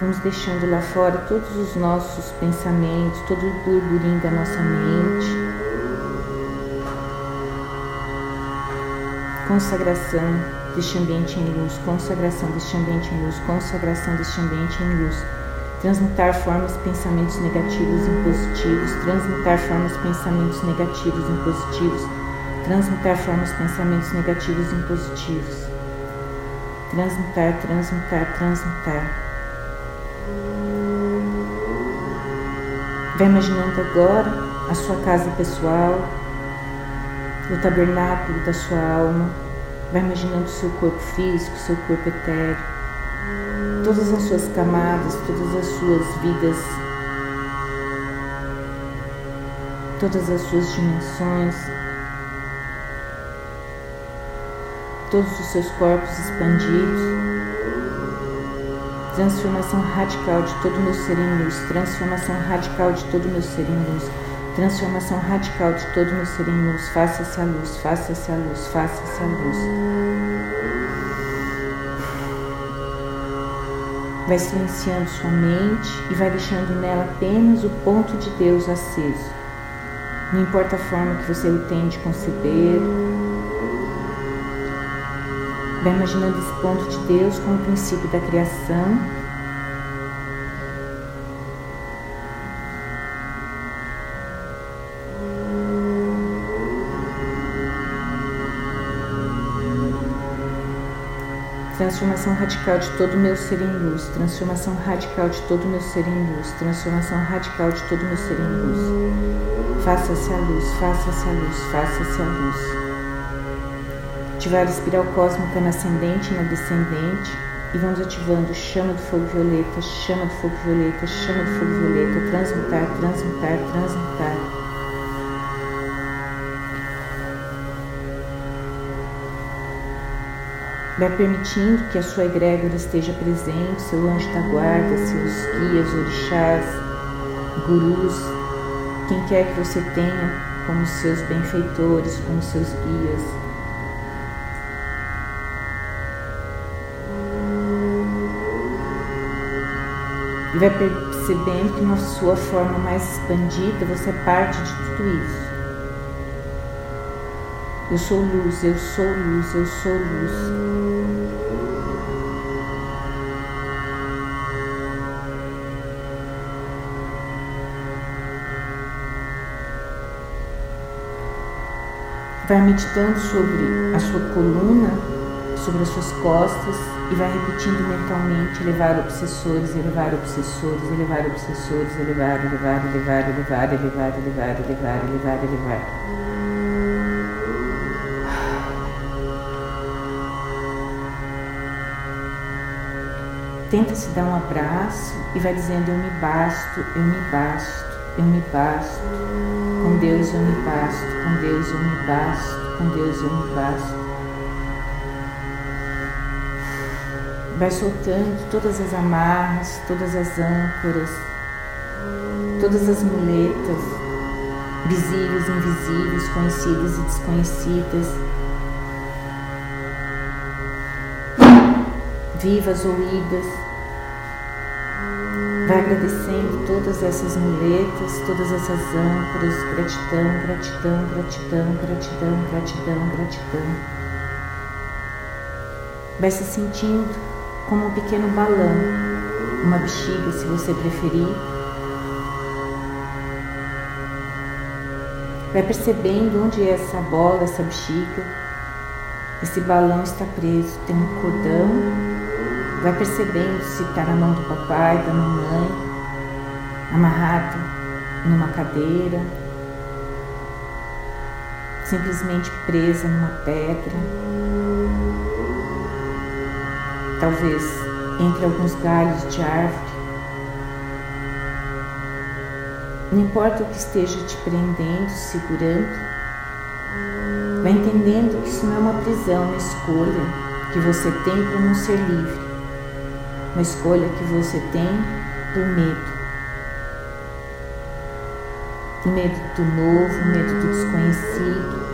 Vamos deixando lá fora todos os nossos pensamentos, todo o burburinho da nossa mente. Consagração deste ambiente em luz, consagração deste ambiente em luz, consagração deste ambiente em luz. Transmutar formas, pensamentos negativos em positivos, transmutar formas, pensamentos negativos em positivos, transmutar formas, pensamentos negativos em positivos. Transmutar, transmutar, transmutar. Vai imaginando agora a sua casa pessoal, o tabernáculo da sua alma. Vai imaginando o seu corpo físico, o seu corpo etéreo, todas as suas camadas, todas as suas vidas, todas as suas dimensões, todos os seus corpos expandidos transformação radical de todo meu ser em luz, transformação radical de todo meu ser em luz, transformação radical de todo meu ser em luz, faça-se a luz, faça-se a luz, faça-se a luz. Vai silenciando sua mente e vai deixando nela apenas o ponto de Deus aceso. Não importa a forma que você o tem de conceber, Vai imaginando esse ponto de Deus como o princípio da criação. Transformação radical de todo meu ser em luz, transformação radical de todo meu ser em luz, transformação radical de todo meu ser em luz. Faça-se a luz, faça-se a luz, faça-se a luz ativar a espiral cósmica na ascendente e na descendente e vamos ativando chama do fogo violeta, chama do fogo violeta, chama do fogo violeta, transmutar, transmutar, transmutar. Vai permitindo que a sua egrégora esteja presente, seu anjo da guarda, seus guias, orixás, gurus, quem quer que você tenha como seus benfeitores, como seus guias, e vai percebendo que na sua forma mais expandida você é parte de tudo isso. Eu sou luz, eu sou luz, eu sou luz. Vai meditando sobre a sua coluna, sobre as suas costas e vai repetindo mentalmente elevar obsessores, elevar obsessores, elevar obsessores, elevar, elevar, elevar, elevar, elevar, elevar, elevar, elevar, elevar. Tenta se dar um abraço e vai dizendo eu me basto, eu me basto, eu me basto. Com Deus eu me basto, com Deus eu me basto, com Deus eu me basto. Vai soltando todas as amarras, todas as âncoras, todas as muletas, visíveis, invisíveis, conhecidas e desconhecidas, vivas ou idas. Vai agradecendo todas essas muletas, todas essas âncoras, gratidão, gratidão, gratidão, gratidão, gratidão, gratidão. Vai se sentindo como um pequeno balão, uma bexiga, se você preferir. Vai percebendo onde é essa bola, essa bexiga. Esse balão está preso, tem um cordão. Vai percebendo se está na mão do papai, da mamãe, amarrado numa cadeira, simplesmente presa numa pedra talvez entre alguns galhos de árvore. Não importa o que esteja te prendendo, segurando, vai entendendo que isso não é uma prisão, uma escolha que você tem por não ser livre, uma escolha que você tem por medo. Medo do novo, medo do desconhecido.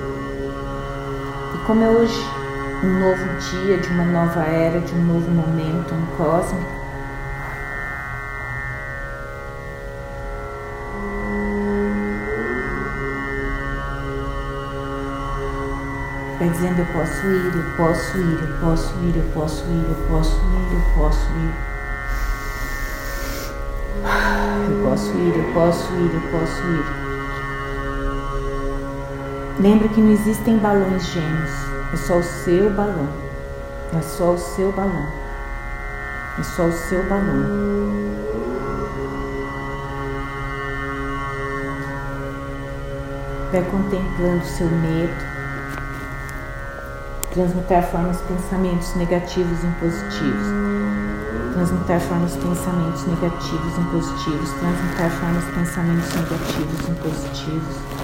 E como é hoje um novo dia, de uma nova era, de um novo momento, um cósmico. vai tá dizendo eu posso ir, eu posso ir, eu posso ir, eu posso ir, eu posso ir, eu posso ir. Eu posso ir, eu posso ir, eu posso ir. Lembra que não existem balões gêmeos é só o seu balão. É só o seu balão. É só o seu balão. Vai contemplando o seu medo, transmutar formas pensamentos negativos em positivos, transmutar formas pensamentos negativos em positivos, transmutar formas pensamentos negativos em positivos.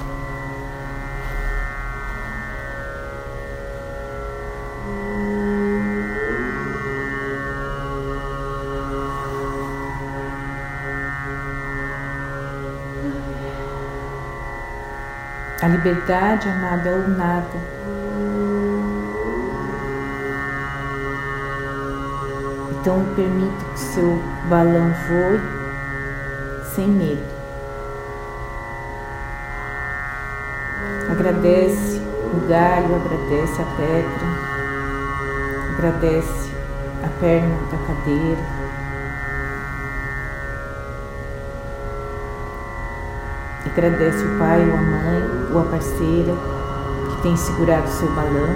A liberdade, amada, é o nada. Então permita que seu balão voe sem medo. Agradece o galho, agradece a pedra, agradece a perna da cadeira. Agradece o pai ou a mãe ou a parceira que tem segurado seu balão.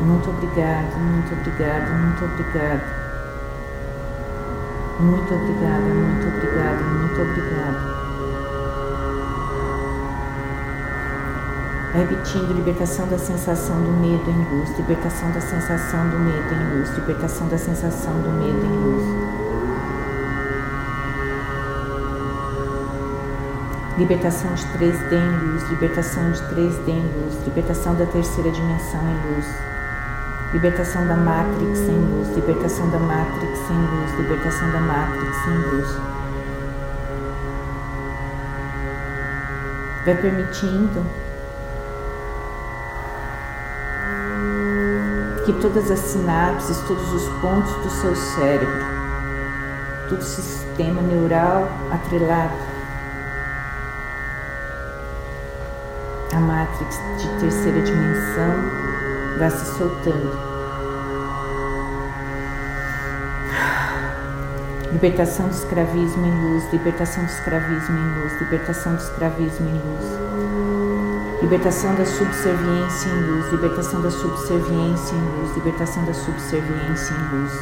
Muito obrigada, muito obrigada, muito obrigada. Muito obrigada, muito obrigada, muito obrigada. Repetindo, libertação da sensação do medo em luz, libertação da sensação do medo em luz, libertação da sensação do medo em luz. Libertação de 3D em luz, libertação de 3D em luz, libertação da terceira dimensão em luz. Libertação da Matrix sem luz, libertação da Matrix sem luz, libertação da Matrix sem luz. Vai permitindo que todas as sinapses, todos os pontos do seu cérebro, todo o sistema neural atrelado Matrix de terceira dimensão Vá se soltando. Libertação do escravismo em luz, libertação do escravismo em luz, libertação do escravismo em luz. Libertação da subserviência em luz, libertação da subserviência em luz, libertação da subserviência em luz.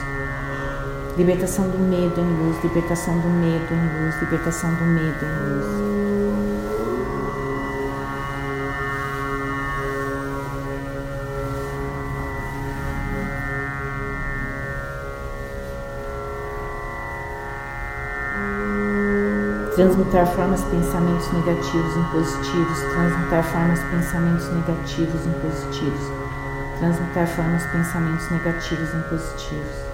Libertação do medo em luz, libertação do medo em luz, libertação do medo em luz. Transmutar formas pensamentos negativos em positivos, transmutar formas pensamentos negativos em positivos, transmutar formas pensamentos negativos em positivos.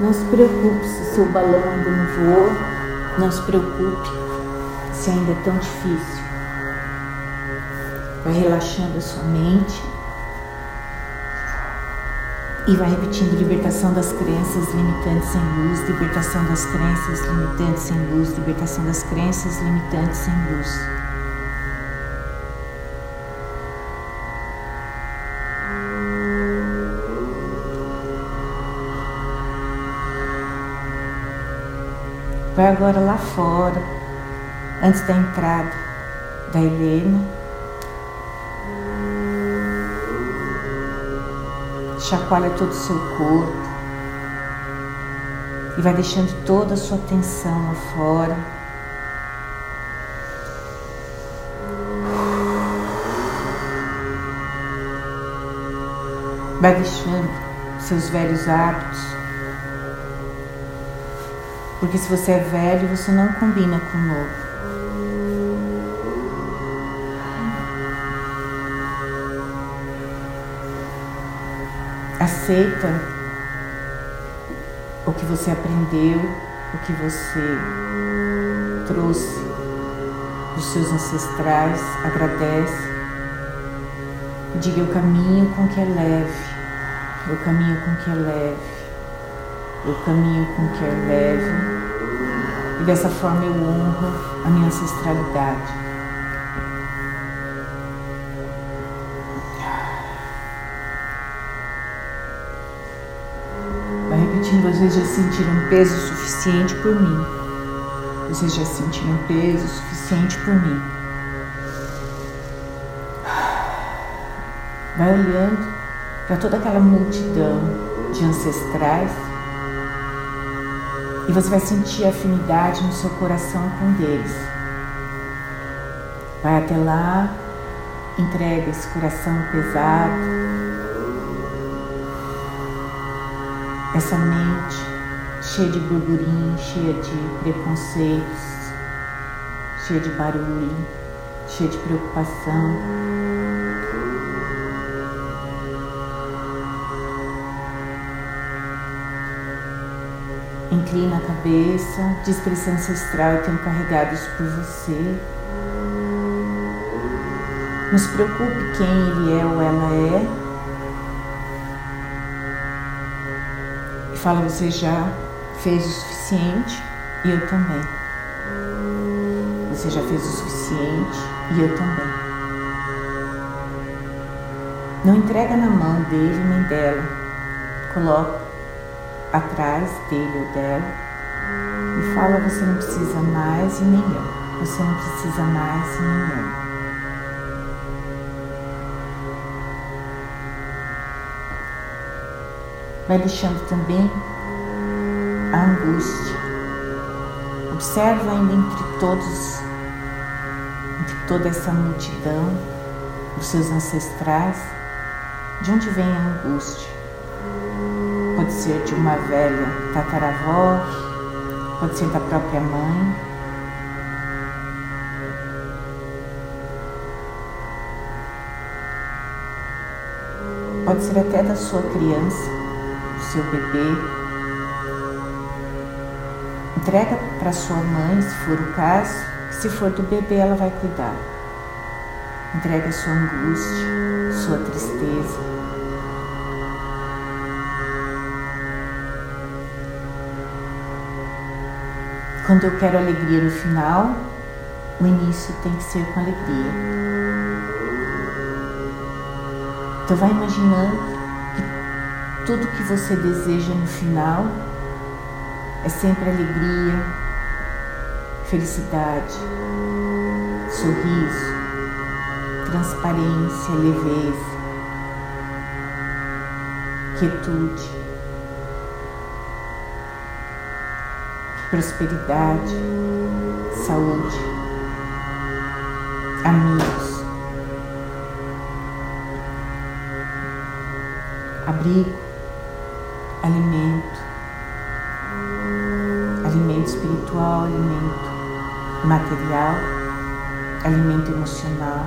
Não se preocupe se seu balão ainda não voou, não se preocupe se ainda é tão difícil. Vai relaxando a sua mente e vai repetindo libertação das crenças limitantes em luz, libertação das crenças limitantes em luz, libertação das crenças limitantes em luz. Vai agora lá fora, antes da entrada da Helena. Chacoalha todo o seu corpo e vai deixando toda a sua atenção lá fora. Vai deixando seus velhos hábitos. Porque se você é velho, você não combina com o novo. Aceita o que você aprendeu, o que você trouxe dos seus ancestrais, agradece. Diga eu caminho com que é leve, eu caminho com que é leve, eu caminho com que é leve. E dessa forma eu honro a minha ancestralidade. Repetindo, vocês já sentiram peso suficiente por mim. Vocês já sentiram peso suficiente por mim. Vai olhando para toda aquela multidão de ancestrais e você vai sentir afinidade no seu coração com deles. Vai até lá, entrega esse coração pesado, essa mente cheia de burburinho, cheia de preconceitos, cheia de barulho, cheia de preocupação. Inclina a cabeça, diz esse ancestral que tenho carregados por você. Não se preocupe quem ele é ou ela é. Fala, você já fez o suficiente e eu também. Você já fez o suficiente e eu também. Não entrega na mão dele nem dela. Coloca atrás dele ou dela e fala: Você não precisa mais e nem eu. Você não precisa mais e nem eu. Vai deixando também a angústia. Observa ainda entre todos, entre toda essa multidão, os seus ancestrais, de onde vem a angústia pode ser de uma velha tataravó, pode ser da própria mãe. Pode ser até da sua criança, seu bebê. Entrega para sua mãe, se for o caso, se for do bebê, ela vai cuidar. Entrega sua angústia, sua tristeza, Quando eu quero alegria no final, o início tem que ser com alegria. Então vai imaginando que tudo que você deseja no final é sempre alegria, felicidade, sorriso, transparência, leveza, quietude. prosperidade, saúde, amigos, abrigo, alimento, alimento espiritual, alimento material, alimento emocional.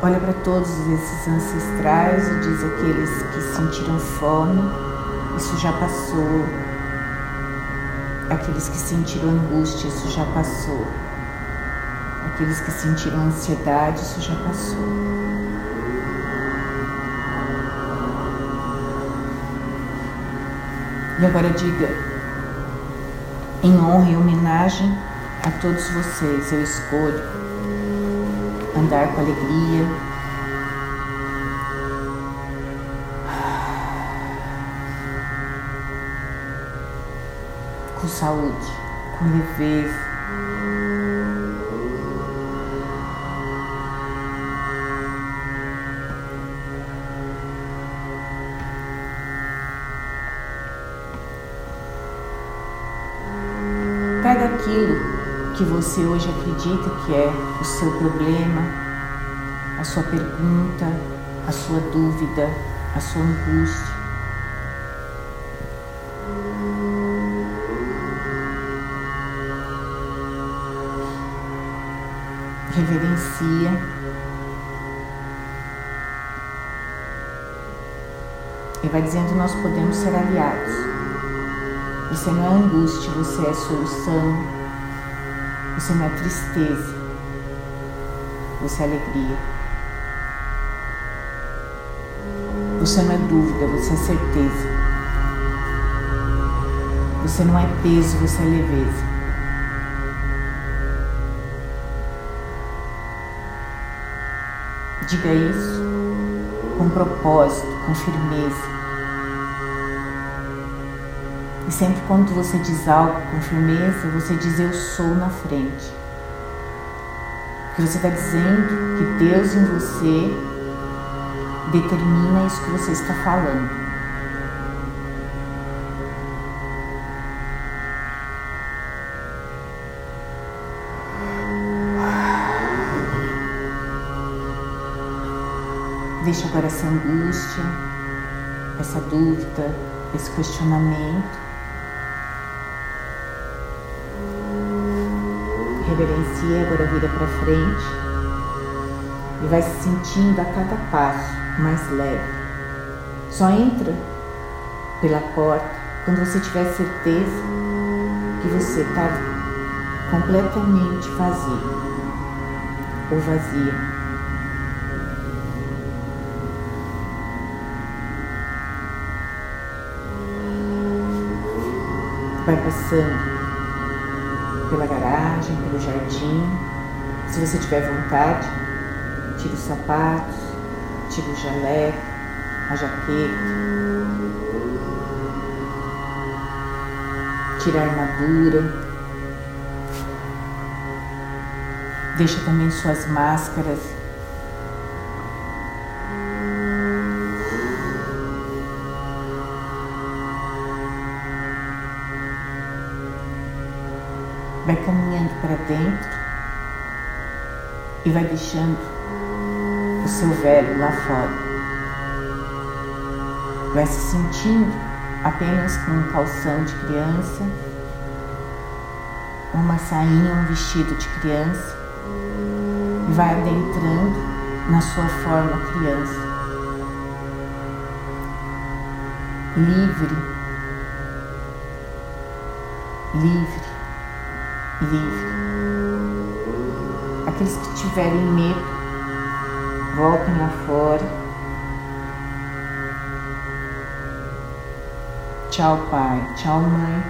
Olha para todos esses ancestrais e diz aqueles que sentiram fome, isso já passou. Aqueles que sentiram angústia, isso já passou. Aqueles que sentiram ansiedade, isso já passou. E agora diga, em honra e homenagem a todos vocês, eu escolho andar com alegria. Com saúde, com leveza. Pega aquilo que você hoje acredita que é o seu problema, a sua pergunta, a sua dúvida, a sua angústia. Reverencia. E vai dizendo: Nós podemos ser aliados. Você não é angústia, você é solução, você não é tristeza, você é alegria. Você não é dúvida, você é certeza. Você não é peso, você é leveza. Diga isso com propósito, com firmeza. E sempre quando você diz algo com firmeza, você diz eu sou na frente. Porque você está dizendo que Deus em você determina isso que você está falando. Deixa agora essa angústia, essa dúvida, esse questionamento. Reverencia, agora vira para frente e vai se sentindo a cada passo mais leve. Só entra pela porta quando você tiver certeza que você está completamente vazio ou vazia. vai passando pela garagem, pelo jardim. Se você tiver vontade, tira os sapatos, tira o jaleco, a jaqueta, tira a armadura. Deixa também suas máscaras vai caminhando para dentro e vai deixando o seu velho lá fora. Vai se sentindo apenas com um calção de criança, uma sainha, um vestido de criança e vai adentrando na sua forma criança. Livre, livre livre. Aqueles que tiverem medo, voltem lá fora. Tchau, pai. Tchau, mãe.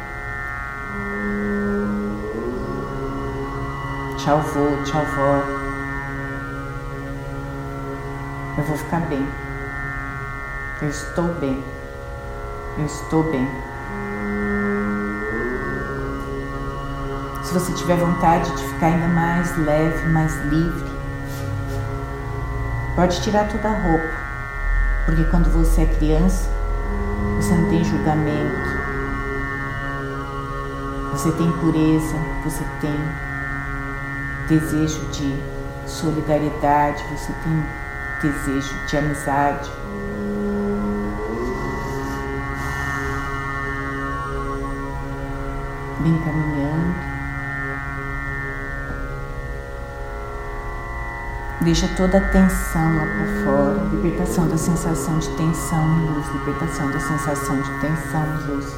Tchau, vô. Tchau, vó. Eu vou ficar bem. Eu estou bem. Eu estou bem. Se você tiver vontade de ficar ainda mais leve, mais livre, pode tirar toda a roupa, porque quando você é criança, você não tem julgamento, você tem pureza, você tem desejo de solidariedade, você tem desejo de amizade. Vem caminhando. Deixa toda a tensão lá para fora, libertação da sensação de tensão luz, libertação da sensação de tensão luz.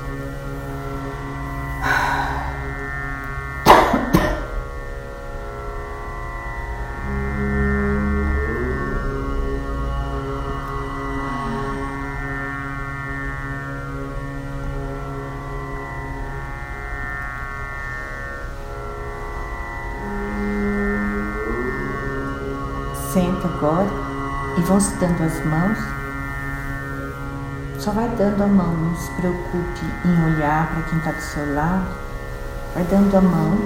Vão se dando as mãos. Só vai dando a mão, não se preocupe em olhar para quem está do seu lado. Vai dando a mão.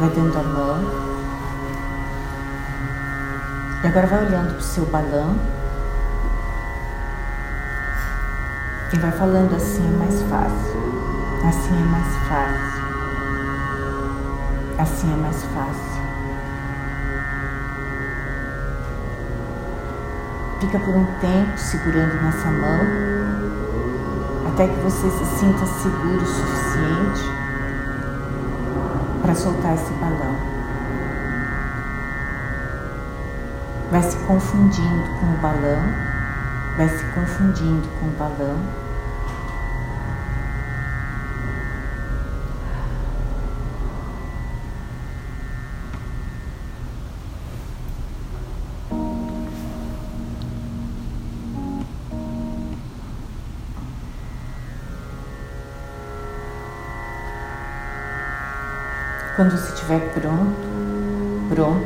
Vai dando a mão. E agora vai olhando para o seu balão. E vai falando assim é mais fácil. Assim é mais fácil. Assim é mais fácil. Fica por um tempo segurando nessa mão, até que você se sinta seguro o suficiente para soltar esse balão. Vai se confundindo com o balão, vai se confundindo com o balão. Quando você estiver pronto, pronto,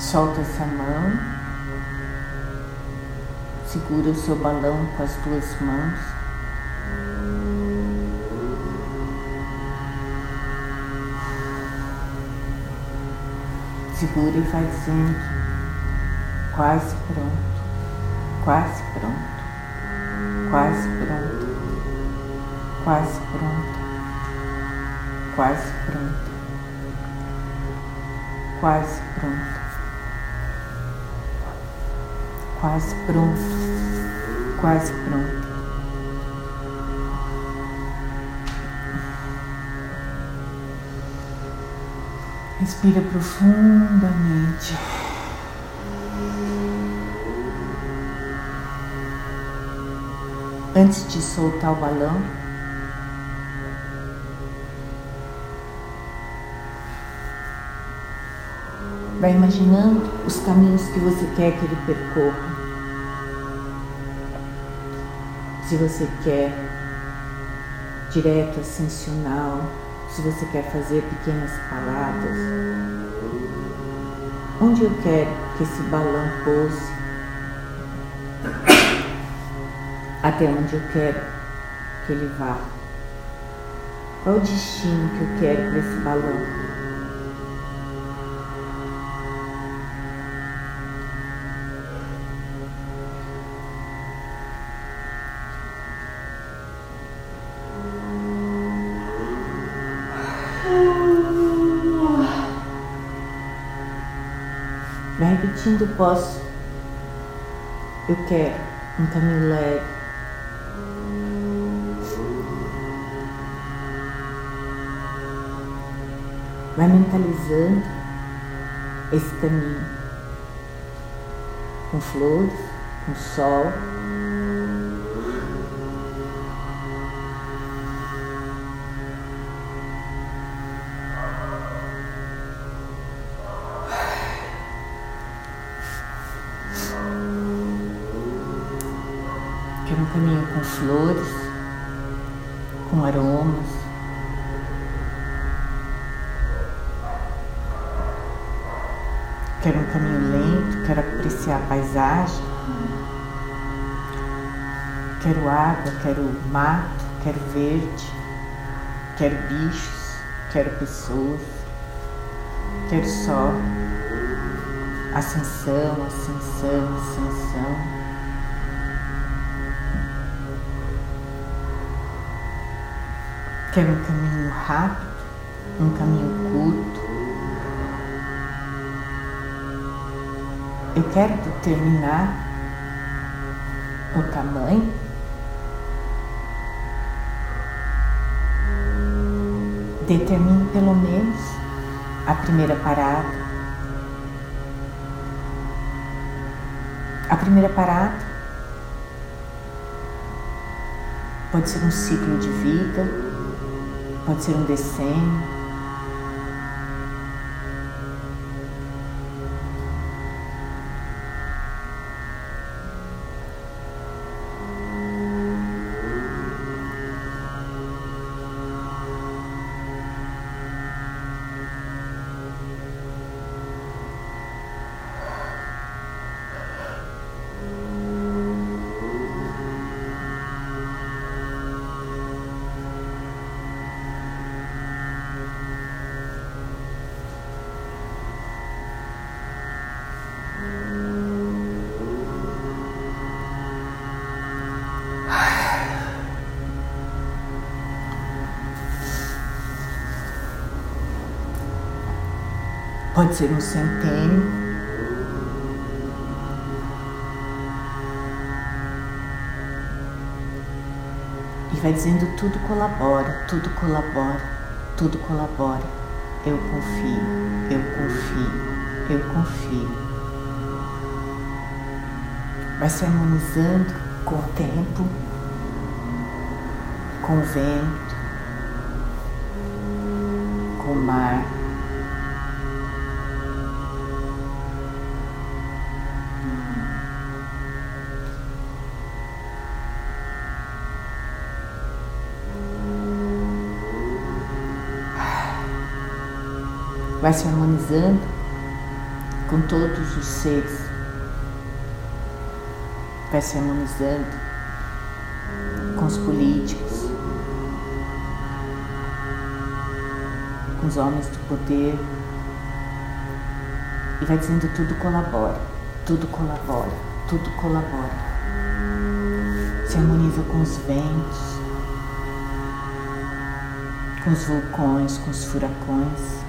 solta essa mão, segura o seu balão com as duas mãos. Segura e vai dizendo, quase pronto, quase pronto, quase pronto quase pronta, quase pronta, quase pronta, quase pronto, quase pronta. Respira profundamente. Antes de soltar o balão, Vai imaginando os caminhos que você quer que ele percorra. Se você quer direto ascensional, se você quer fazer pequenas paradas, onde eu quero que esse balão pouse, até onde eu quero que ele vá. Qual o destino que eu quero para esse balão? Repetindo, posso. Eu quero um caminho leve. Vai mentalizando esse caminho com flores, com sol. Quero um caminho lento, quero apreciar a paisagem. Quero água, quero mato, quero verde, quero bichos, quero pessoas, quero sol. Ascensão, ascensão, ascensão. Quero um caminho rápido, um caminho Eu quero determinar o tamanho. Determine pelo menos a primeira parada. A primeira parada pode ser um ciclo de vida, pode ser um decênio. Pode ser um centênio. E vai dizendo tudo colabora, tudo colabora, tudo colabora. Eu confio, eu confio, eu confio. Vai se harmonizando com o tempo, com o vento, com o mar. Vai se harmonizando com todos os seres, vai se harmonizando com os políticos, com os homens do poder. E vai dizendo tudo colabora, tudo colabora, tudo colabora. Se harmoniza com os ventos, com os vulcões, com os furacões,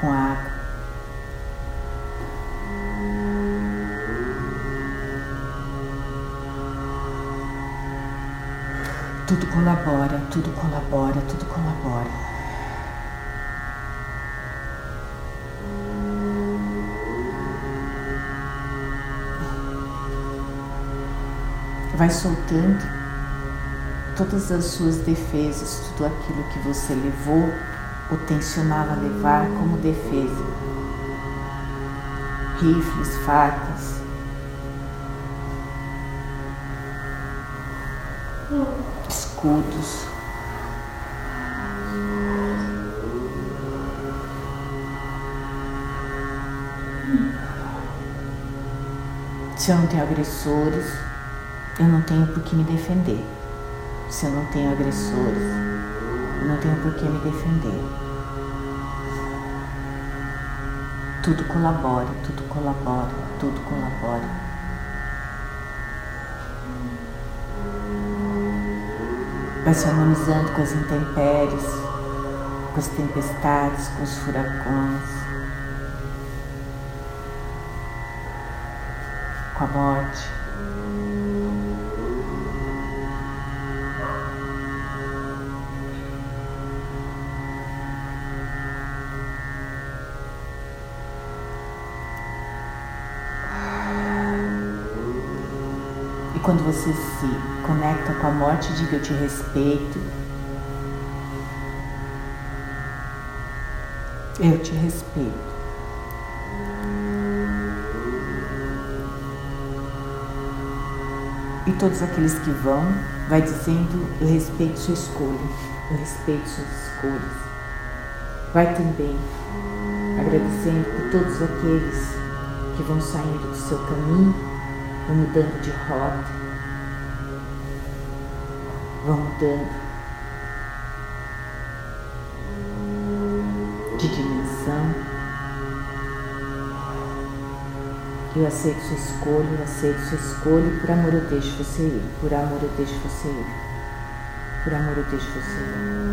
com a água. Tudo colabora, tudo colabora, tudo colabora. Vai soltando todas as suas defesas, tudo aquilo que você levou ou tensionava levar como defesa. Rifles, facas, escudos. Se eu não tenho agressores, eu não tenho por que me defender. Se eu não tenho agressores, não tenho por que me defender. Tudo colabora, tudo colabora, tudo colabora. vai se harmonizando com as intempéries, com as tempestades, com os furacões, com a morte. Quando você se conecta com a morte, diga eu te respeito. Eu te respeito. E todos aqueles que vão, vai dizendo: Eu respeito sua escolha, eu respeito suas escolhas. Vai também agradecendo por todos aqueles que vão saindo do seu caminho, vão mudando de rota, vão de dimensão. Eu aceito sua escolha, eu aceito sua escolha e por amor eu deixo você ir, por amor eu deixo você ir, por amor eu deixo você ir.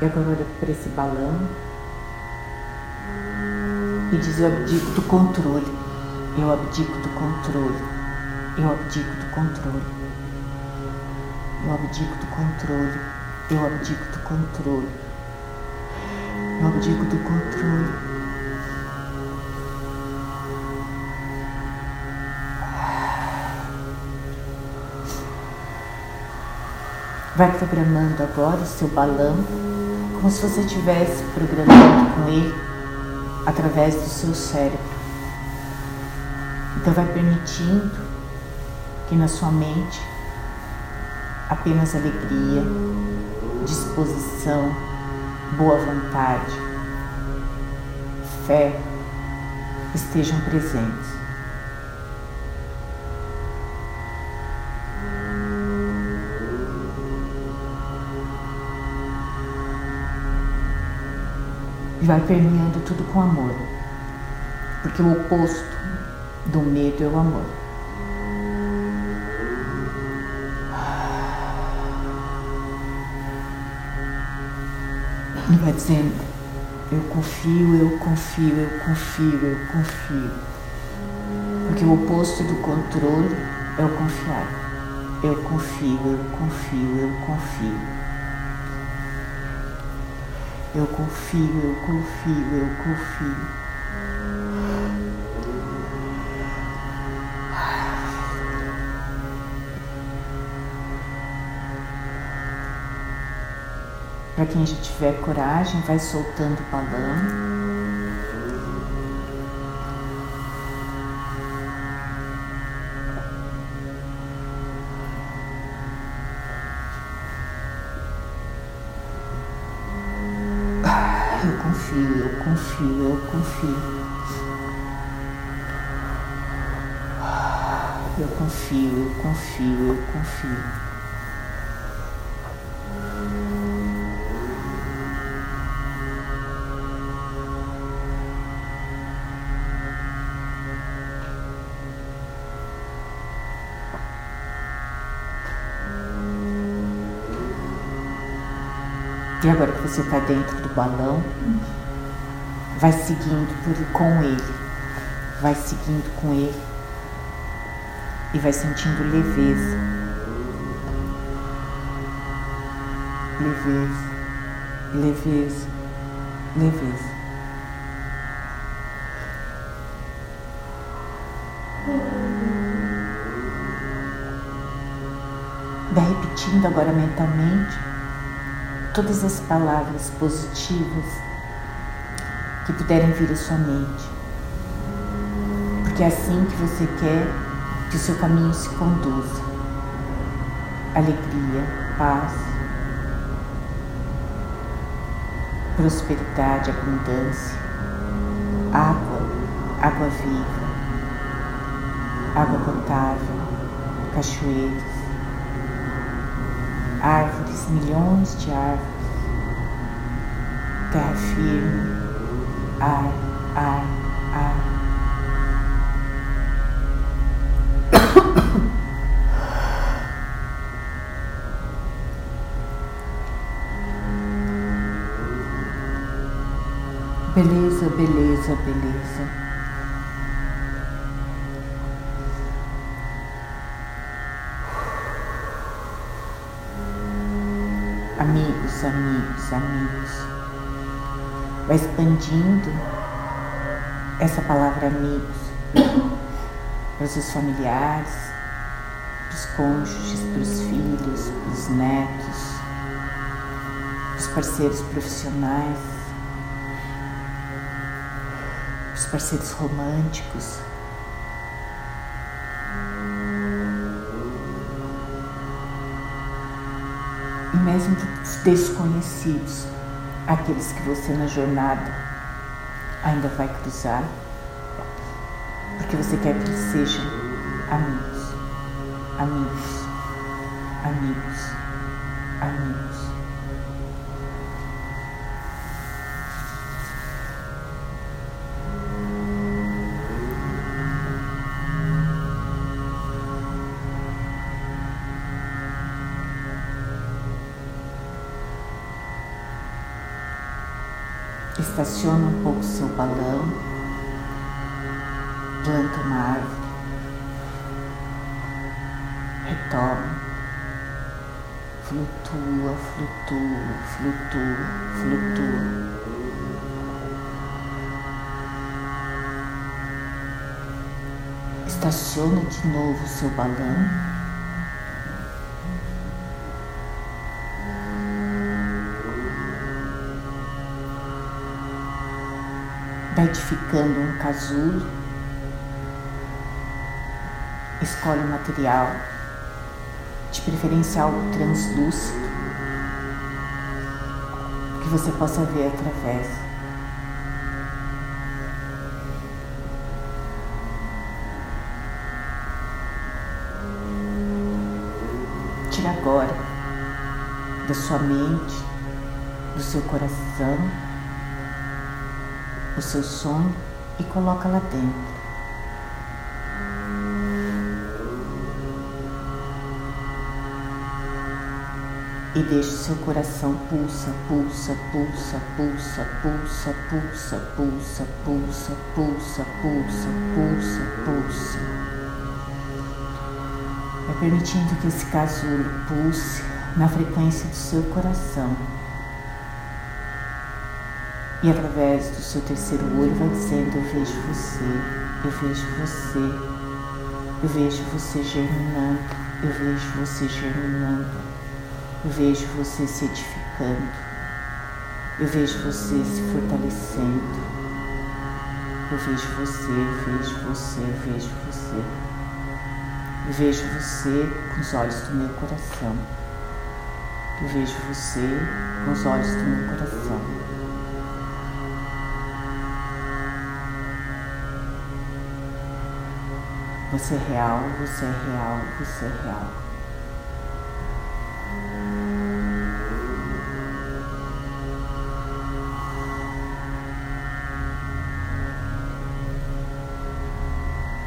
E agora olha para esse balão e diz: Eu abdico do controle, eu abdico do controle, eu abdico do controle, eu abdico do controle, eu abdico do controle, eu abdico do controle. Vai programando agora o seu balão, como se você estivesse programando com ele através do seu cérebro. Então vai permitindo que na sua mente apenas alegria, disposição, boa vontade, fé estejam presentes. E vai permeando tudo com amor. Porque o oposto do medo é o amor. E vai dizendo, eu confio, eu confio, eu confio, eu confio. Porque o oposto do controle é o confiar. Eu confio, eu confio, eu confio. Eu confio, eu confio, eu confio. Para quem já tiver coragem, vai soltando o balão. Confio, eu confio, eu confio. Eu confio, eu confio. E agora que você está dentro do balão, vai seguindo por, com ele, vai seguindo com ele. E vai sentindo leveza. Leveza, leveza, leveza. Vai repetindo agora mentalmente todas as palavras positivas que puderem vir à sua mente. Porque é assim que você quer que o seu caminho se conduza. Alegria, paz, prosperidade, abundância, água, água viva, água potável, cachoeiras, árvores, milhões de árvores, terra firme, ar, ar, ar. Beleza, beleza, beleza. amigos, amigos, amigos. Vai expandindo essa palavra amigos para os seus familiares, para os cônjuges, para os filhos, para os netos, para os parceiros profissionais, para os parceiros românticos. e mesmo dos desconhecidos, aqueles que você na jornada ainda vai cruzar, porque você quer que eles sejam amigos, Estaciona um pouco seu balão, planta uma árvore, retoma, flutua, flutua, flutua, flutua. Estaciona de novo seu balão. Está edificando um casulo, escolhe o material, de preferência algo translúcido, que você possa ver através. Tira agora da sua mente, do seu coração, o seu sonho e coloca lá dentro. E deixe seu coração pulsa, pulsa, pulsa, pulsa, pulsa, pulsa, pulsa, pulsa, pulsa, pulsa, pulsa, pulsa. Vai permitindo que esse casulo pulse na frequência do seu coração. E através do seu terceiro olho vai dizendo: Eu vejo você, eu vejo você, eu vejo você germinando, eu vejo você germinando, eu vejo você se edificando, eu vejo você se fortalecendo, eu vejo você, eu vejo você, eu vejo você, eu vejo você com os olhos do meu coração, eu vejo você com os olhos do meu coração. Você é real, você é real, você é real.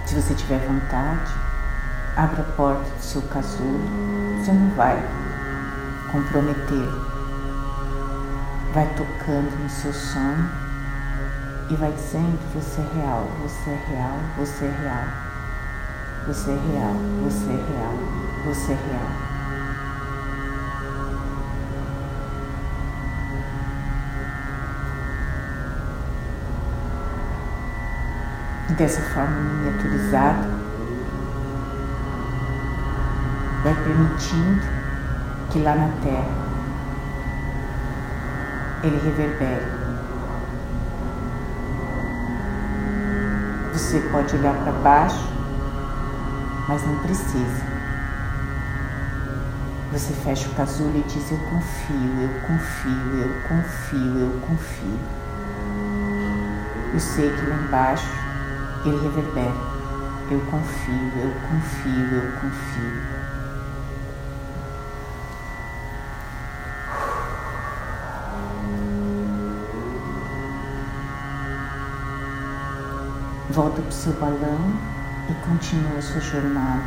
Se você tiver vontade, abra a porta do seu casulo. Você não vai comprometê-lo. Vai tocando no seu sonho e vai dizendo: Você é real, você é real, você é real. Você é real, você é real, você é real. Dessa forma miniaturizada, vai permitindo que lá na Terra ele reverbere. Você pode olhar para baixo mas não precisa. Você fecha o casulo e diz: Eu confio, eu confio, eu confio, eu confio. Eu sei que lá embaixo ele reverbera. Eu confio, eu confio, eu confio. Volta para o seu balão e continua sua jornada.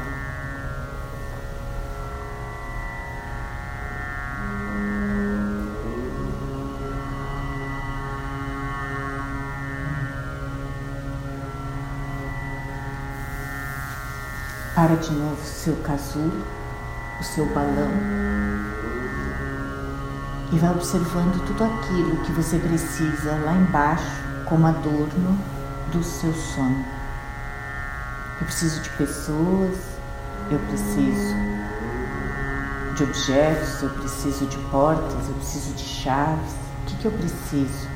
Para de novo seu casulo, o seu balão e vai observando tudo aquilo que você precisa lá embaixo como adorno do seu sonho. Eu preciso de pessoas, eu preciso de objetos, eu preciso de portas, eu preciso de chaves. O que, que eu preciso?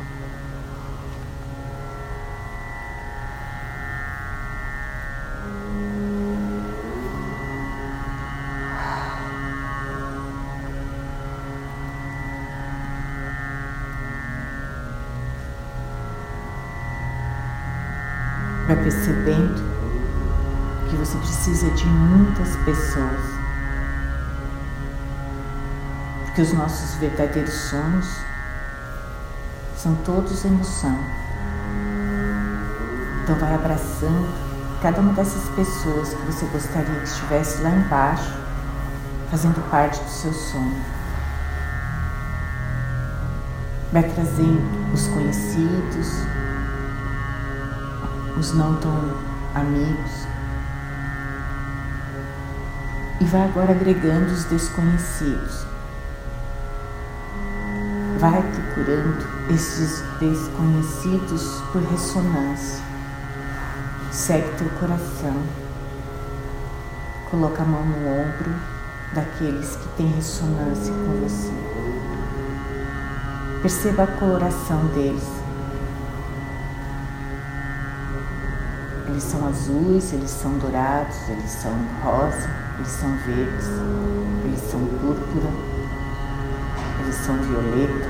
Vai percebendo precisa de muitas pessoas. Porque os nossos verdadeiros sonhos são todos emoção. Então vai abraçando cada uma dessas pessoas que você gostaria que estivesse lá embaixo, fazendo parte do seu sonho. Vai trazendo os conhecidos, os não tão amigos, e vai agora agregando os desconhecidos. Vai procurando esses desconhecidos por ressonância. Segue teu coração. Coloca a mão no ombro daqueles que têm ressonância com você. Perceba a coloração deles. Eles são azuis, eles são dourados, eles são rosa eles são verdes, eles são púrpura, eles são violeta.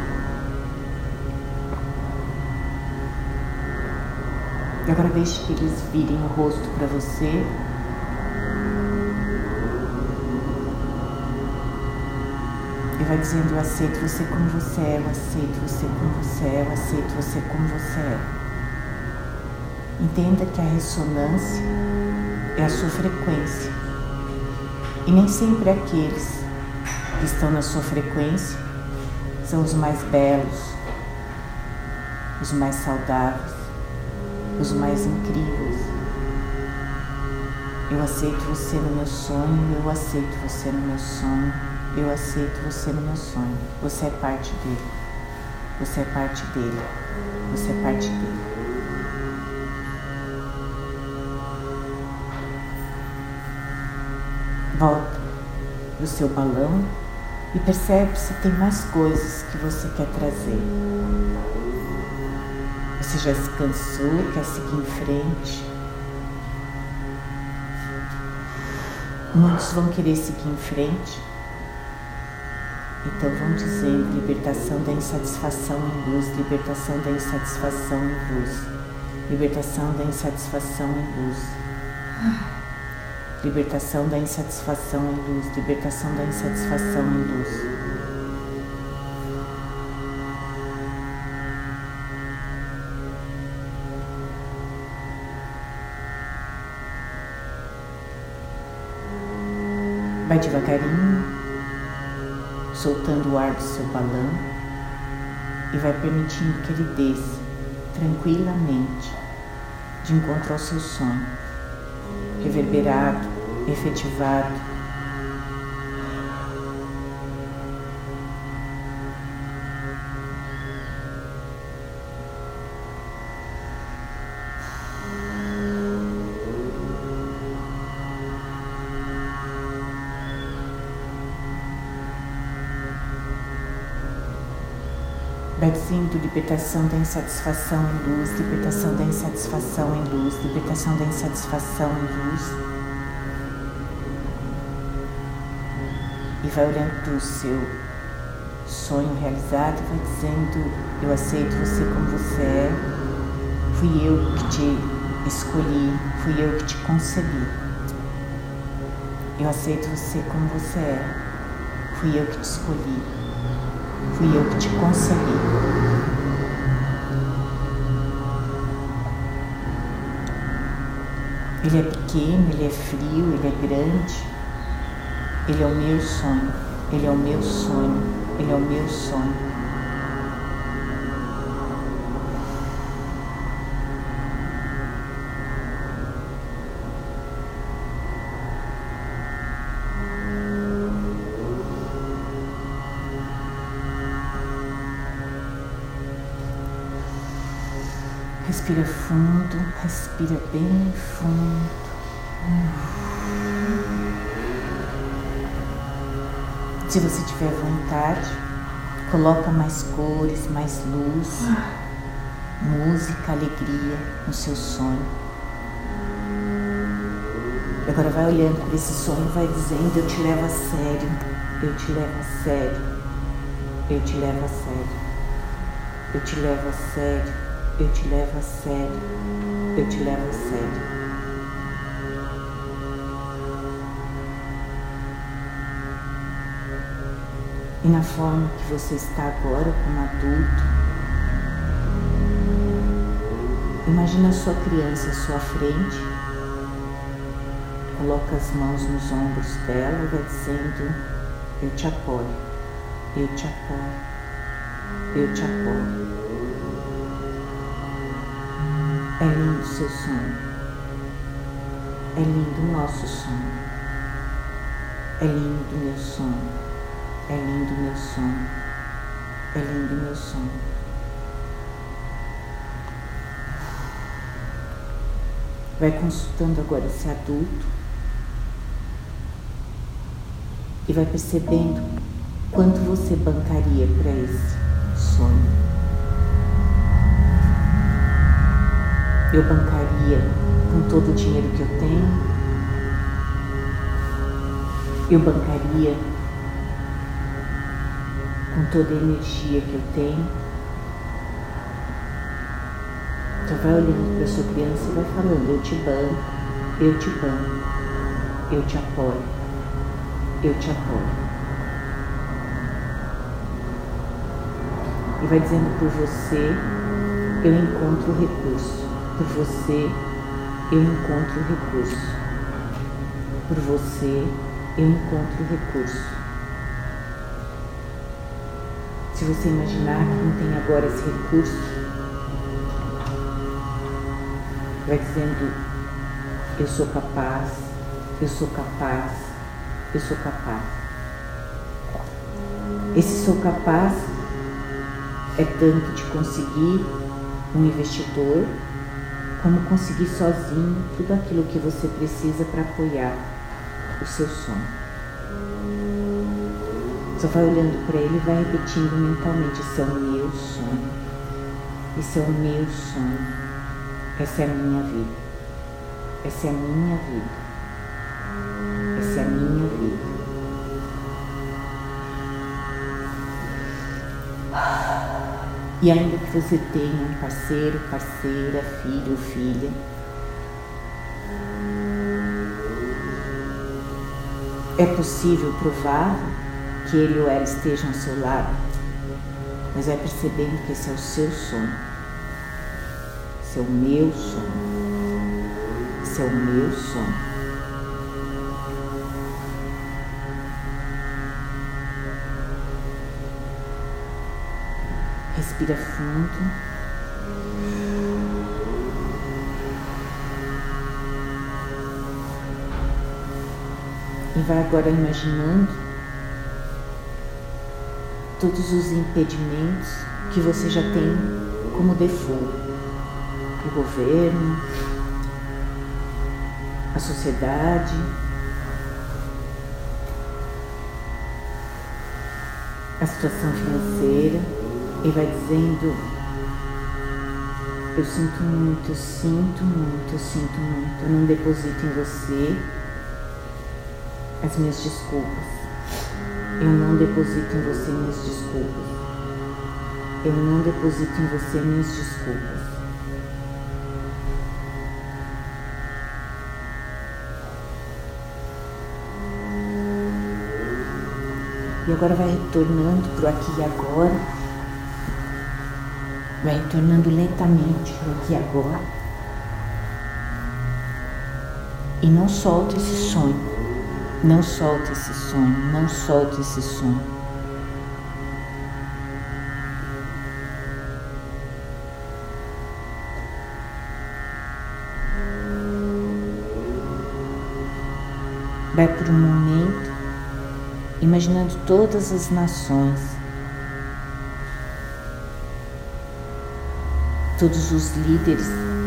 E agora deixe que eles virem o rosto para você. E vai dizendo, eu aceito você como você é, eu aceito você como você é, eu aceito você como você é. Entenda que a ressonância é a sua frequência. E nem sempre aqueles que estão na sua frequência são os mais belos, os mais saudáveis, os mais incríveis. Eu aceito você no meu sonho, eu aceito você no meu sonho, eu aceito você no meu sonho. Você é parte dele, você é parte dele, você é parte dele. Para o seu balão e percebe se tem mais coisas que você quer trazer. Você já se cansou, quer seguir em frente? Muitos vão querer seguir em frente, então vão dizendo libertação da insatisfação em luz, libertação da insatisfação em luz, libertação da insatisfação em luz. Libertação da insatisfação em luz, libertação da insatisfação em luz. Vai devagarinho, soltando o ar do seu balão e vai permitindo que ele desça tranquilamente de encontro ao seu sonho, reverberado, efetivado Bem-vindo, libertação da insatisfação em luz, libertação da insatisfação em luz, libertação da insatisfação em luz. E vai olhando para o seu sonho realizado e vai dizendo: Eu aceito você como você é, fui eu que te escolhi, fui eu que te concebi. Eu aceito você como você é, fui eu que te escolhi fui eu que te concebi. Ele é pequeno, ele é frio, ele é grande. Ele é o meu sonho, ele é o meu sonho, ele é o meu sonho. Respira fundo, respira bem fundo. Se você tiver vontade, coloca mais cores, mais luz, música, alegria no seu sonho. E agora vai olhando para esse sonho vai dizendo: Eu te levo a sério, eu te levo a sério, eu te levo a sério, eu te levo a sério. Eu te levo a sério, eu te levo a sério. E na forma que você está agora como adulto, imagina a sua criança à sua frente, coloca as mãos nos ombros dela e vai dizendo: Eu te apoio, eu te apoio, eu te apoio. É lindo seu sonho. É lindo o nosso sonho. É lindo meu sonho. Lindo meu sonho. É lindo meu sonho. Vai consultando agora esse adulto e vai percebendo quanto você bancaria para esse sonho. eu bancaria com todo o dinheiro que eu tenho, eu bancaria com toda a energia que eu tenho. Então vai olhando para a sua criança e vai falando, eu te banco, eu te banco, eu te apoio, eu te apoio. E vai dizendo por você, eu encontro o recurso. Por você eu encontro recurso. Por você eu encontro recurso. Se você imaginar que não tem agora esse recurso, vai dizendo: Eu sou capaz, eu sou capaz, eu sou capaz. Esse sou capaz é tanto de conseguir um investidor como conseguir sozinho tudo aquilo que você precisa para apoiar o seu sonho. Só vai olhando para ele e vai repetindo mentalmente: Esse é o meu sonho. Esse é o meu sonho. Essa é a minha vida. Essa é a minha vida. Essa é a minha vida. E ainda que você tenha um parceiro, parceira, filho, filha, É possível, provável, que ele ou ela estejam ao seu lado, mas vai percebendo que esse é o seu sonho. Esse é meu sonho. Esse é meu sonho. Respira fundo. E vai agora imaginando todos os impedimentos que você já tem como default. O governo, a sociedade, a situação financeira e vai dizendo: Eu sinto muito, eu sinto muito, eu sinto muito. Eu não deposito em você as minhas desculpas. Eu não deposito em você minhas desculpas. Eu não deposito em você minhas desculpas. E agora vai retornando para o aqui e agora vai retornando lentamente aqui agora. E não solta esse sonho, não solta esse sonho, não solta esse sonho. Vai por um momento, imaginando todas as nações todos os líderes.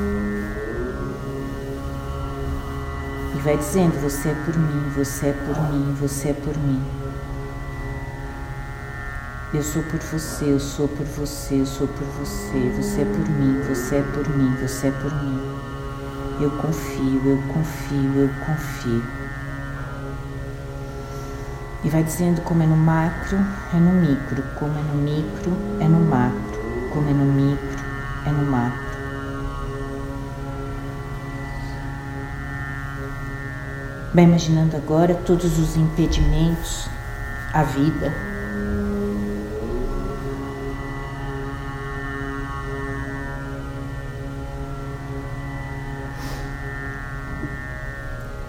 E vai dizendo: Você é por mim, você é por mim, você é por mim. Eu sou por você, eu sou por você, eu sou por você. Você é por mim, você é por mim, você é por mim. Eu confio, eu confio, eu confio. E vai dizendo como é no macro, é no micro, como é no micro, é no macro, como é no micro, é no mar. Vai imaginando agora todos os impedimentos à vida.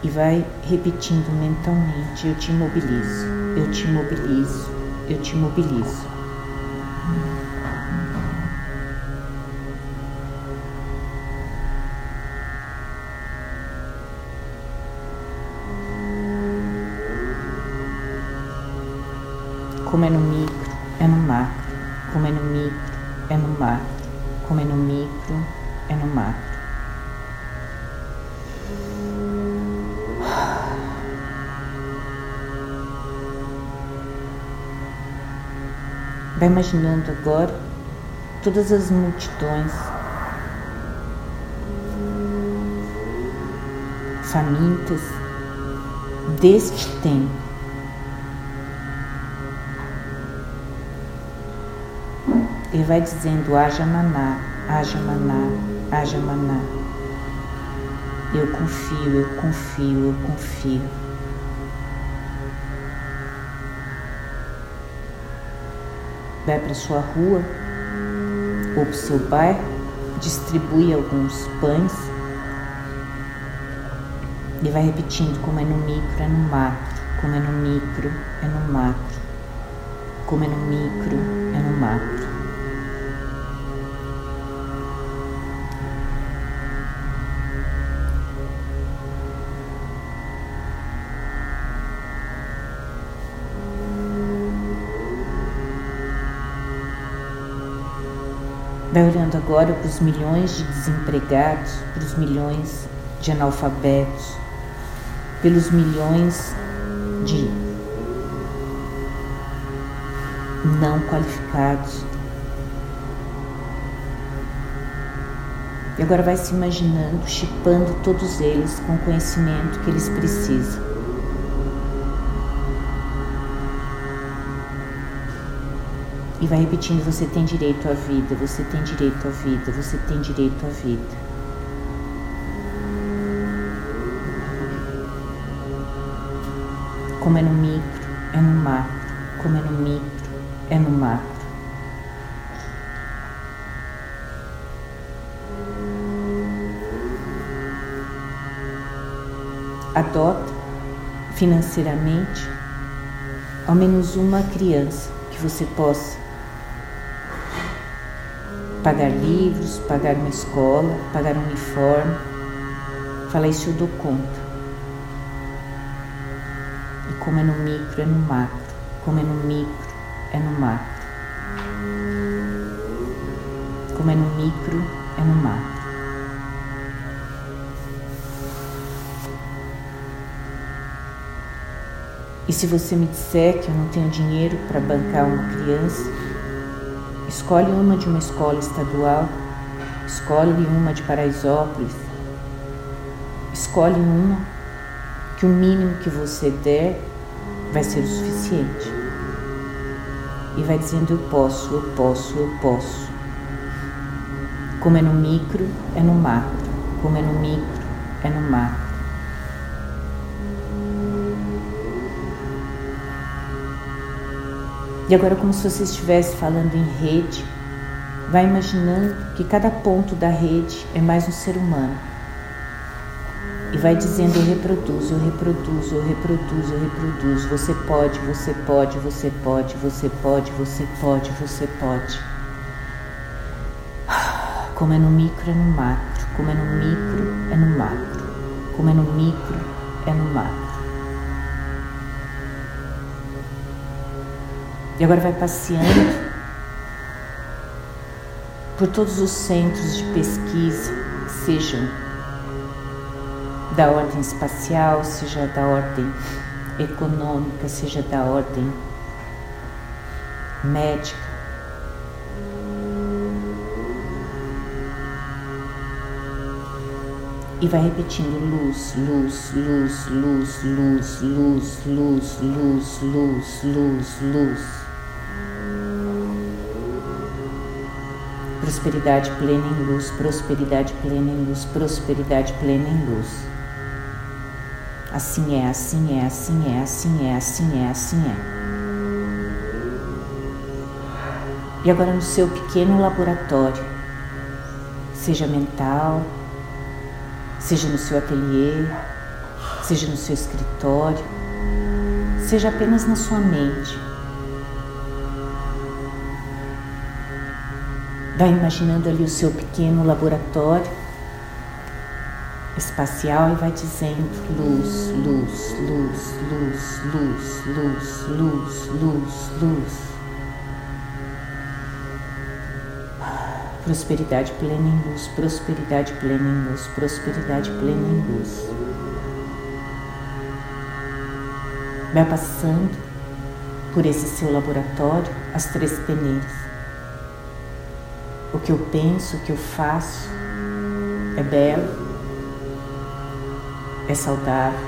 E vai repetindo mentalmente: Eu te imobilizo, eu te imobilizo, eu te imobilizo. Como é no micro, é no macro. Como é no micro, é no macro. Como é no micro, é no macro. Vai imaginando agora todas as multidões famintas deste tempo Ele vai dizendo: haja maná, haja maná, haja maná. Eu confio, eu confio, eu confio. Vai para sua rua ou para o seu bairro, distribui alguns pães e vai repetindo como é no micro, é no macro, como é no micro, é no macro, como é no micro, é no macro. Vai olhando agora para os milhões de desempregados, para os milhões de analfabetos, pelos milhões de não qualificados. E agora vai se imaginando, chipando todos eles com o conhecimento que eles precisam. E vai repetindo: você tem direito à vida, você tem direito à vida, você tem direito à vida. Como é no micro, é no macro. Como é no micro, é no macro. Adota financeiramente ao menos uma criança que você possa pagar livros, pagar uma escola, pagar um uniforme. Fala isso eu dou conta. E como é no micro, é no macro. Como é no micro, é no macro. Como é no micro, é no macro. E se você me disser que eu não tenho dinheiro para bancar uma criança, escolhe uma de uma escola estadual, escolhe uma de Paraisópolis, escolhe uma que o mínimo que você der vai ser o suficiente. E vai dizendo: Eu posso, eu posso, eu posso. Como é no micro, é no macro. Como é no micro, é no macro. E agora, como se você estivesse falando em rede, vai imaginando que cada ponto da rede é mais um ser humano. E vai dizendo: Eu reproduzo, eu reproduzo, eu reproduzo, eu reproduzo. Você pode, você pode, você pode, você pode, você pode, você pode. Como é no micro, é no macro. Como é no micro, é no macro. Como é no micro, é no macro. E agora vai passeando por todos os centros de pesquisa, sejam da ordem espacial, seja da ordem econômica, seja da ordem médica. E vai repetindo luz, luz, luz, luz, luz, luz, luz, luz, luz, luz, luz. Prosperidade plena em luz, prosperidade plena em luz, prosperidade plena em luz. Assim é, assim é, assim é, assim é, assim é, assim é. E agora no seu pequeno laboratório, seja mental, seja no seu ateliê, seja no seu escritório, seja apenas na sua mente Vai imaginando ali o seu pequeno laboratório espacial e vai dizendo luz, luz, luz, luz, luz, luz, luz, luz, luz. Prosperidade plena em luz, prosperidade plena em luz, prosperidade plena em luz. Vai passando por esse seu laboratório as três peneiras o que eu penso, o que eu faço é belo, é saudável,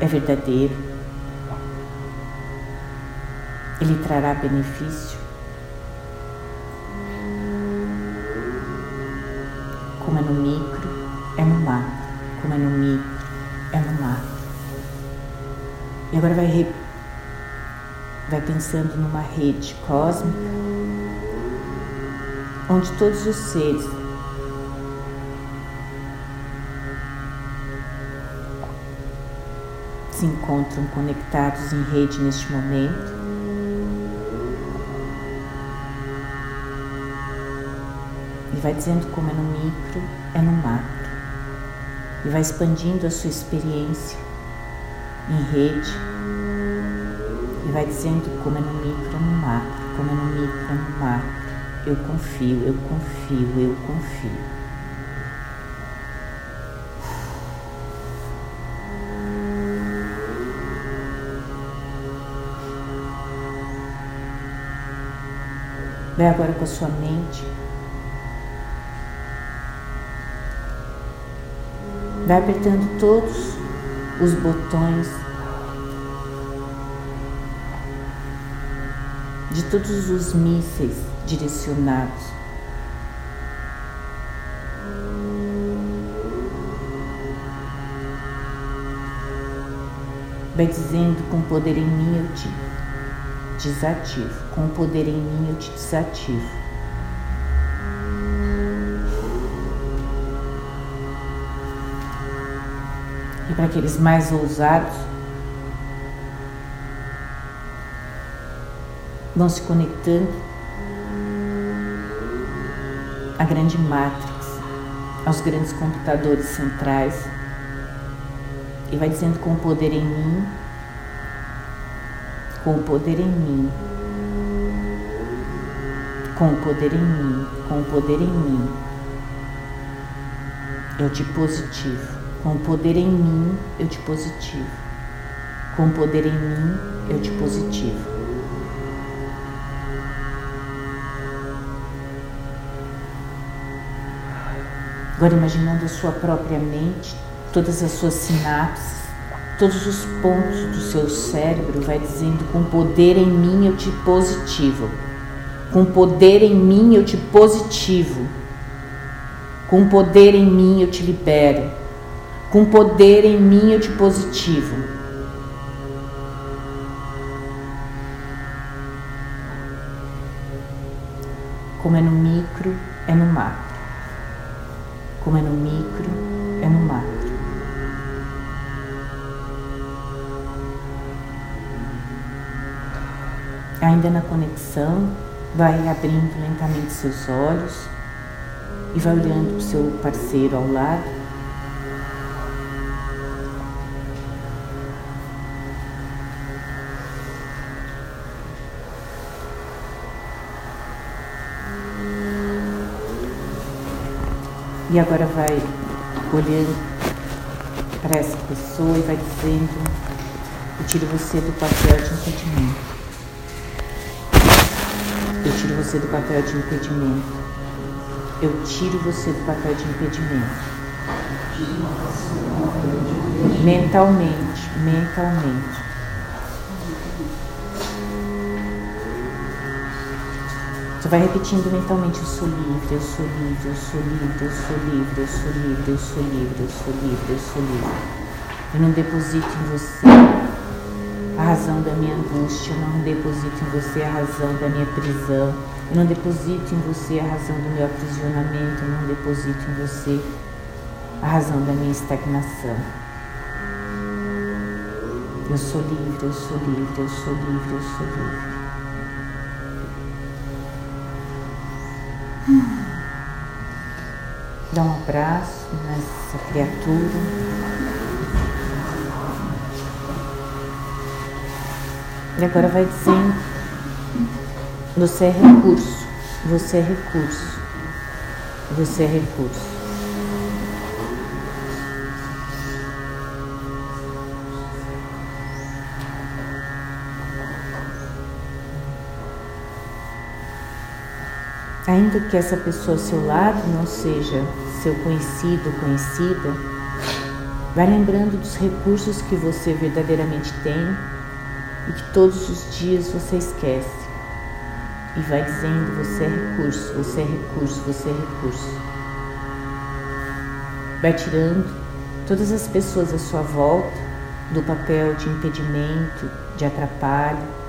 é verdadeiro. Ele trará benefício. Como é no micro, é no macro. Como é no micro, é no macro. E agora vai, vai pensando numa rede cósmica onde todos os seres se encontram conectados em rede neste momento. E vai dizendo como é no micro, é no macro. E vai expandindo a sua experiência em rede. E vai dizendo como é no micro, é no macro, como é no micro, é no macro. Eu confio, eu confio, eu confio. Vai agora com a sua mente. Vai apertando todos os botões de todos os mísseis direcionados. Vai dizendo: com poder em mim eu te desativo. Com poder em mim eu te desativo. E para aqueles mais ousados, vão se conectando à grande Matrix, aos grandes computadores centrais, e vai dizendo com o poder em mim, com o poder em mim, com o poder em mim, com o poder em mim, eu te positivo. Com o poder em mim, eu te positivo. Com o poder em mim, eu te positivo. Agora imaginando a sua própria mente, todas as suas sinapses, todos os pontos do seu cérebro, vai dizendo: com poder em mim eu te positivo. Com poder em mim eu te positivo. Com poder em mim eu te libero. Com poder em mim eu te positivo. Como é no micro, é no macro. Como é no micro, é no macro. Ainda na conexão, vai abrindo lentamente seus olhos e vai olhando para o seu parceiro ao lado. E agora vai olhando para essa pessoa e vai dizendo: Eu tiro você do papel de impedimento. Eu tiro você do papel de impedimento. Eu tiro você do papel de impedimento. Mentalmente, mentalmente. Você vai repetindo mentalmente: Eu sou livre, eu sou livre, eu sou livre, eu sou livre, eu sou livre, eu sou livre, eu sou livre, eu sou livre. Eu não deposito em você a razão da minha angústia, eu não deposito em você a razão da minha prisão, eu não deposito em você a razão do meu aprisionamento, eu não deposito em você a razão da minha estagnação. Eu sou livre, eu sou livre, eu sou livre, eu sou livre. Dá um abraço nessa criatura. E agora vai dizendo: Você é recurso, você é recurso, você é recurso. Ainda que essa pessoa ao seu lado não seja seu conhecido ou conhecida, vai lembrando dos recursos que você verdadeiramente tem e que todos os dias você esquece. E vai dizendo: você é recurso, você é recurso, você é recurso. Vai tirando todas as pessoas à sua volta do papel de impedimento, de atrapalho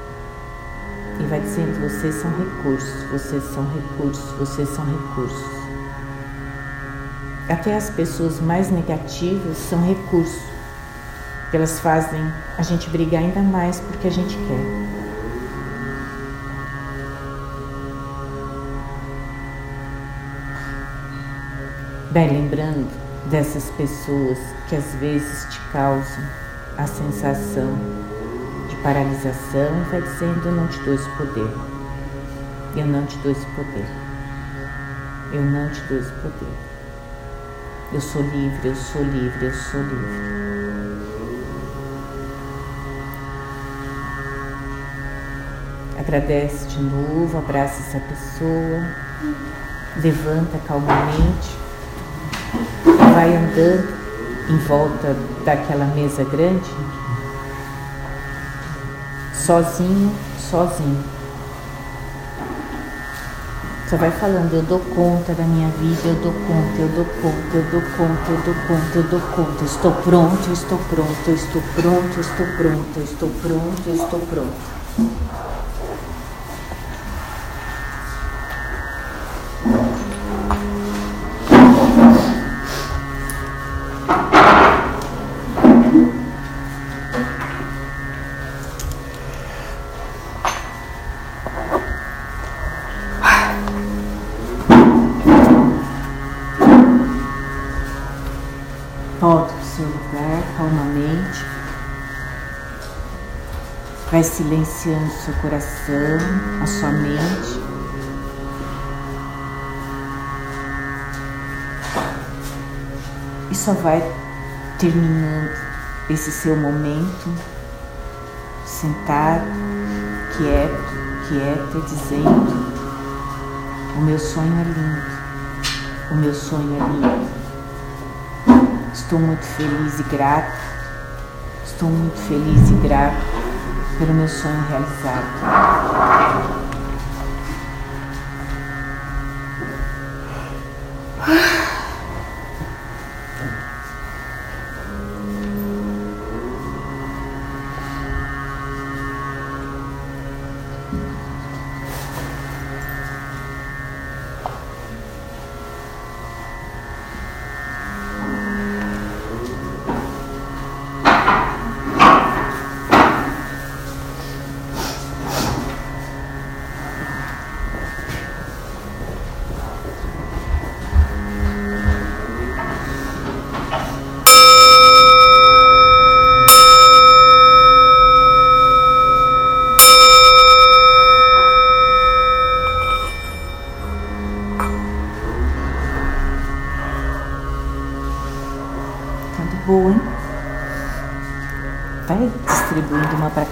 e vai dizendo: vocês são recursos, vocês são recursos, vocês são recursos. Até as pessoas mais negativas são recursos, elas fazem a gente brigar ainda mais porque a gente quer. Bem, lembrando dessas pessoas que às vezes te causam a sensação paralisação vai dizendo: Eu não te dou esse poder. Eu não te dou esse poder. Eu não te dou esse poder. Eu sou livre, eu sou livre, eu sou livre. Agradece de novo, abraça essa pessoa, levanta calmamente, vai andando em volta daquela mesa grande sozinho, sozinho. Só vai falando, eu dou conta da minha vida, eu dou conta, eu dou conta, eu dou conta, eu dou conta, eu dou conta. Estou pronto, estou pronto, estou pronto, estou pronto, estou pronto, eu estou pronto. Vai silenciando seu coração, a sua mente. E só vai terminando esse seu momento sentado, quieto, quieta, dizendo: O meu sonho é lindo, o meu sonho é lindo. Estou muito feliz e grato, estou muito feliz e grato pelo meu sonho realizado.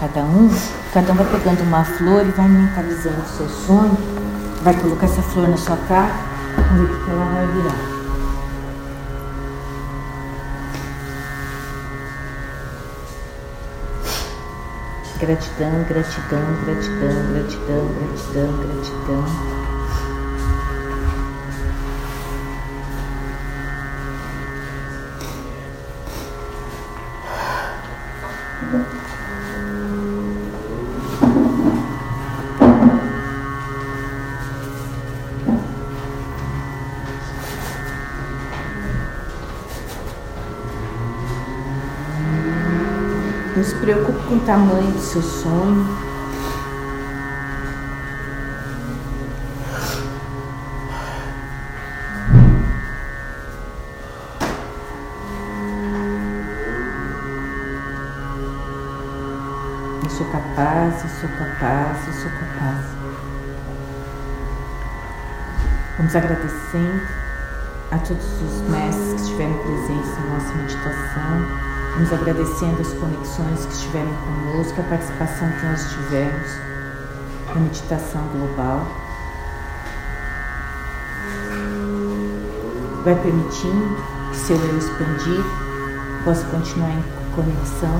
Cada um, cada um vai pegando uma flor e vai mentalizando o seu sonho, vai colocar essa flor na sua cara, vamos ver o que ela vai virar. Gratidão, gratidão, gratidão, gratidão, gratidão, gratidão. Tamanho do seu sonho. Eu sou capaz, eu sou capaz, eu sou capaz. Vamos agradecendo a todos os mestres que estiveram presentes na nossa meditação. Vamos agradecendo as conexões que estiveram conosco, a participação que nós tivemos na meditação global. Vai permitindo que seu eu expandido possa continuar em conexão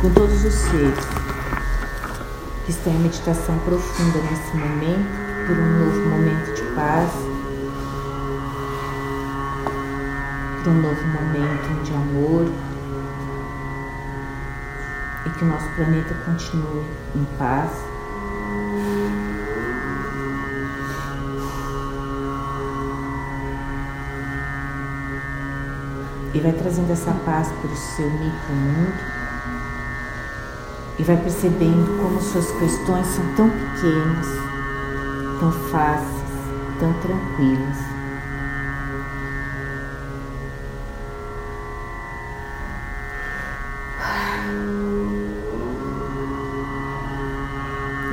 com todos os seres que estão em meditação profunda nesse momento, por um novo momento de paz, por um novo momento de amor, e que o nosso planeta continue em paz. E vai trazendo essa paz para o seu micro-mundo. E vai percebendo como suas questões são tão pequenas, tão fáceis, tão tranquilas.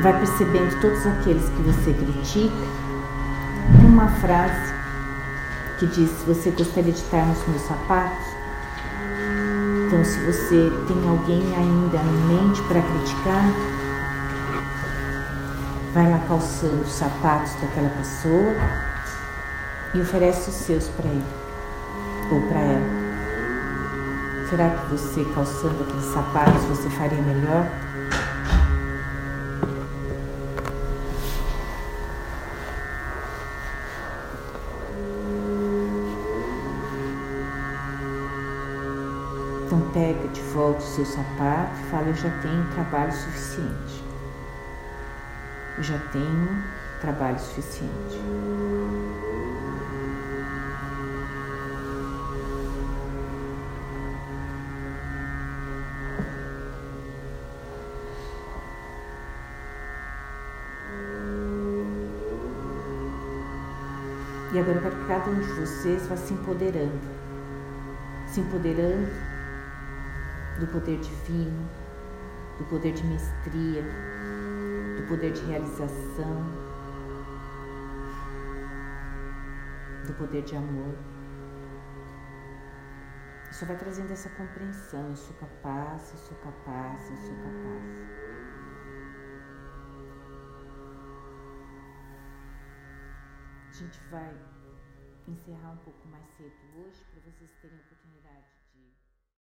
Vai percebendo todos aqueles que você critica. Tem uma frase que diz: Você gostaria de estar nos meus sapatos? Então, se você tem alguém ainda em mente para criticar, vai lá calçando os sapatos daquela pessoa e oferece os seus para ele ou para ela. Será que você calçando aqueles sapatos você faria melhor? De volta o seu sapato e fala: Eu já tenho trabalho suficiente. Eu já tenho trabalho suficiente. E agora que cada um de vocês vá se empoderando. Se empoderando do poder divino, do poder de mestria, do poder de realização, do poder de amor. Isso vai trazendo essa compreensão. Eu sou capaz, eu sou capaz, eu sou capaz. A gente vai encerrar um pouco mais cedo hoje para vocês terem oportunidade